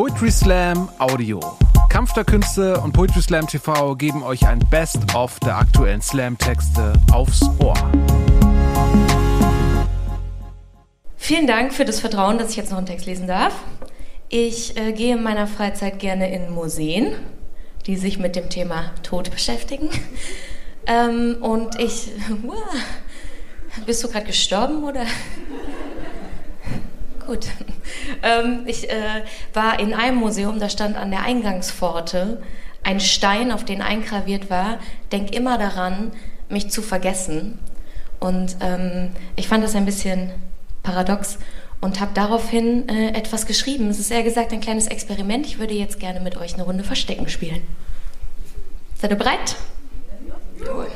Poetry Slam Audio. Kampf der Künste und Poetry Slam TV geben euch ein Best-of der aktuellen Slam-Texte aufs Ohr. Vielen Dank für das Vertrauen, dass ich jetzt noch einen Text lesen darf. Ich äh, gehe in meiner Freizeit gerne in Museen, die sich mit dem Thema Tod beschäftigen. Ähm, und ich. Wow, bist du gerade gestorben oder? Gut. Ähm, ich äh, war in einem Museum, da stand an der Eingangspforte ein Stein, auf den eingraviert war: Denk immer daran, mich zu vergessen. Und ähm, ich fand das ein bisschen paradox und habe daraufhin äh, etwas geschrieben. Es ist eher gesagt ein kleines Experiment. Ich würde jetzt gerne mit euch eine Runde Verstecken spielen. Seid ihr bereit? Cool.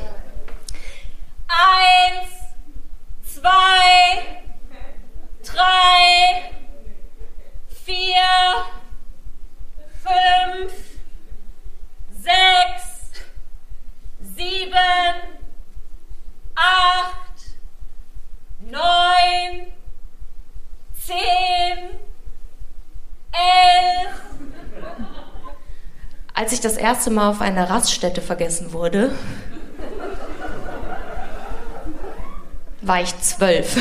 Eins, zwei, drei, vier, fünf, sechs, sieben, acht, neun, zehn, elf. Als ich das erste Mal auf einer Raststätte vergessen wurde, war ich zwölf.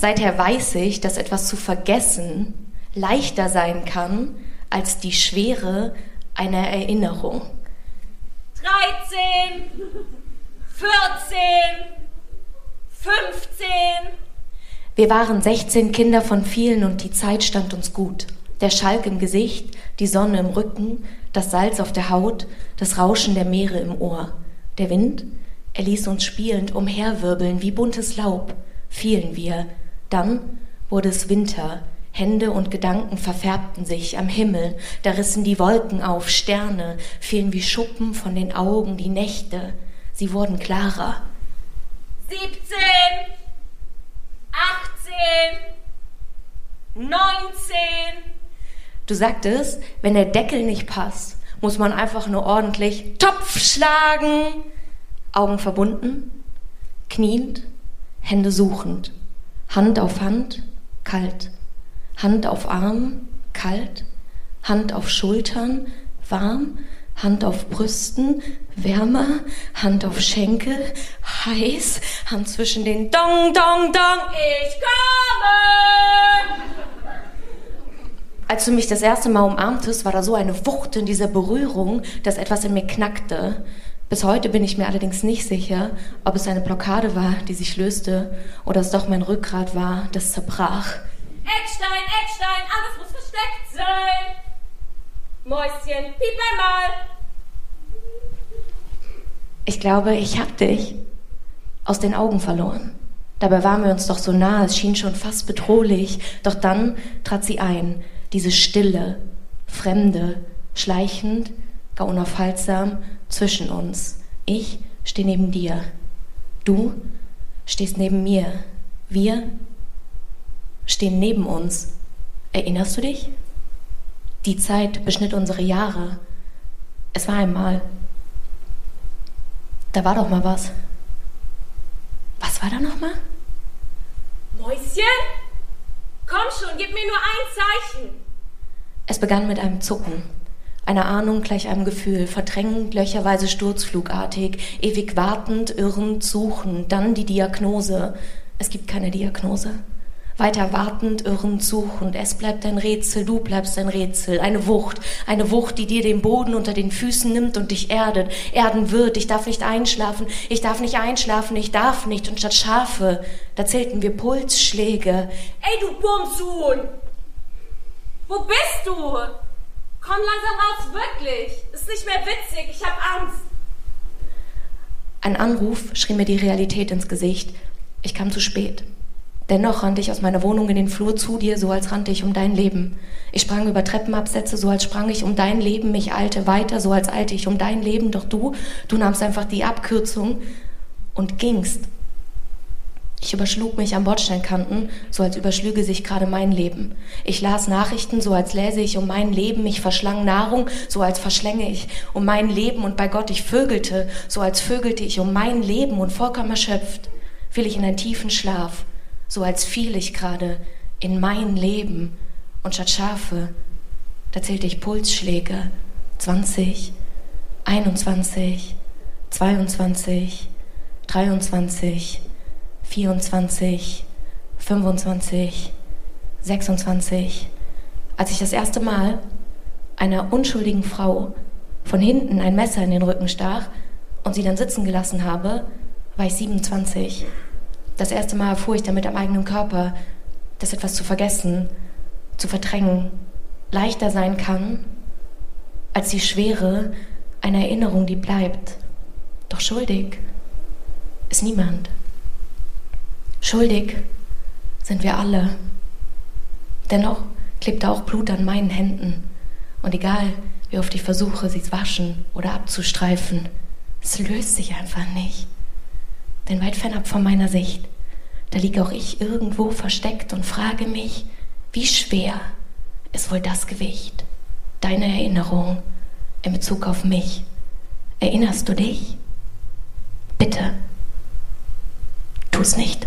Seither weiß ich, dass etwas zu vergessen leichter sein kann als die Schwere einer Erinnerung. 13, 14, 15. Wir waren 16 Kinder von vielen und die Zeit stand uns gut. Der Schalk im Gesicht, die Sonne im Rücken, das Salz auf der Haut, das Rauschen der Meere im Ohr. Der Wind, er ließ uns spielend umherwirbeln wie buntes Laub, fielen wir. Dann wurde es Winter, Hände und Gedanken verfärbten sich am Himmel, da rissen die Wolken auf, Sterne fielen wie Schuppen von den Augen, die Nächte, sie wurden klarer. 17, 18, 19. Du sagtest, wenn der Deckel nicht passt, muss man einfach nur ordentlich Topf schlagen. Augen verbunden, kniend, Hände suchend, Hand auf Hand, kalt, Hand auf Arm, kalt, Hand auf Schultern, warm, Hand auf Brüsten, wärmer, Hand auf Schenkel, heiß, Hand zwischen den Dong, Dong, Dong, ich komme! Als du mich das erste Mal umarmtest, war da so eine Wucht in dieser Berührung, dass etwas in mir knackte. Bis heute bin ich mir allerdings nicht sicher, ob es eine Blockade war, die sich löste, oder es doch mein Rückgrat war, das zerbrach. Eckstein, Eckstein, alles muss versteckt sein. Mäuschen, piep einmal. Ich glaube, ich hab dich aus den Augen verloren. Dabei waren wir uns doch so nah, es schien schon fast bedrohlich. Doch dann trat sie ein, diese Stille, Fremde, schleichend, gar unaufhaltsam, zwischen uns. Ich stehe neben dir. Du stehst neben mir. Wir stehen neben uns. Erinnerst du dich? Die Zeit beschnitt unsere Jahre. Es war einmal. Da war doch mal was. Was war da noch mal? Mäuschen? Komm schon, gib mir nur ein Zeichen. Es begann mit einem Zucken. Eine Ahnung gleich einem Gefühl, verdrängend, löcherweise sturzflugartig, ewig wartend, irrend, suchend, dann die Diagnose. Es gibt keine Diagnose. Weiter wartend, irrend, suchend. Es bleibt ein Rätsel, du bleibst ein Rätsel. Eine Wucht, eine Wucht, die dir den Boden unter den Füßen nimmt und dich erdet, erden wird. Ich darf nicht einschlafen, ich darf nicht einschlafen, ich darf nicht. Und statt Schafe, da zählten wir Pulsschläge. Ey, du Bumshuhn! Wo bist du? Komm langsam raus, wirklich. Ist nicht mehr witzig, ich hab Angst. Ein Anruf schrie mir die Realität ins Gesicht. Ich kam zu spät. Dennoch rannte ich aus meiner Wohnung in den Flur zu dir, so als rannte ich um dein Leben. Ich sprang über Treppenabsätze, so als sprang ich um dein Leben. Ich eilte weiter, so als eilte ich um dein Leben. Doch du, du nahmst einfach die Abkürzung und gingst. Ich überschlug mich am Bordsteinkanten, so als überschlüge sich gerade mein Leben. Ich las Nachrichten, so als läse ich um mein Leben. Ich verschlang Nahrung, so als verschlänge ich um mein Leben. Und bei Gott, ich vögelte, so als vögelte ich um mein Leben. Und vollkommen erschöpft fiel ich in einen tiefen Schlaf, so als fiel ich gerade in mein Leben. Und statt Schafe Da zählte ich Pulsschläge. 20, 21, 22, 23, 24, 25, 26. Als ich das erste Mal einer unschuldigen Frau von hinten ein Messer in den Rücken stach und sie dann sitzen gelassen habe, war ich 27. Das erste Mal erfuhr ich damit am eigenen Körper, dass etwas zu vergessen, zu verdrängen, leichter sein kann als die Schwere einer Erinnerung, die bleibt. Doch schuldig ist niemand. Schuldig sind wir alle. Dennoch klebt auch Blut an meinen Händen. Und egal, wie oft ich versuche, sie zu waschen oder abzustreifen, es löst sich einfach nicht. Denn weit fernab von meiner Sicht, da liege auch ich irgendwo versteckt und frage mich, wie schwer ist wohl das Gewicht deiner Erinnerung in Bezug auf mich? Erinnerst du dich? Bitte, tu es nicht.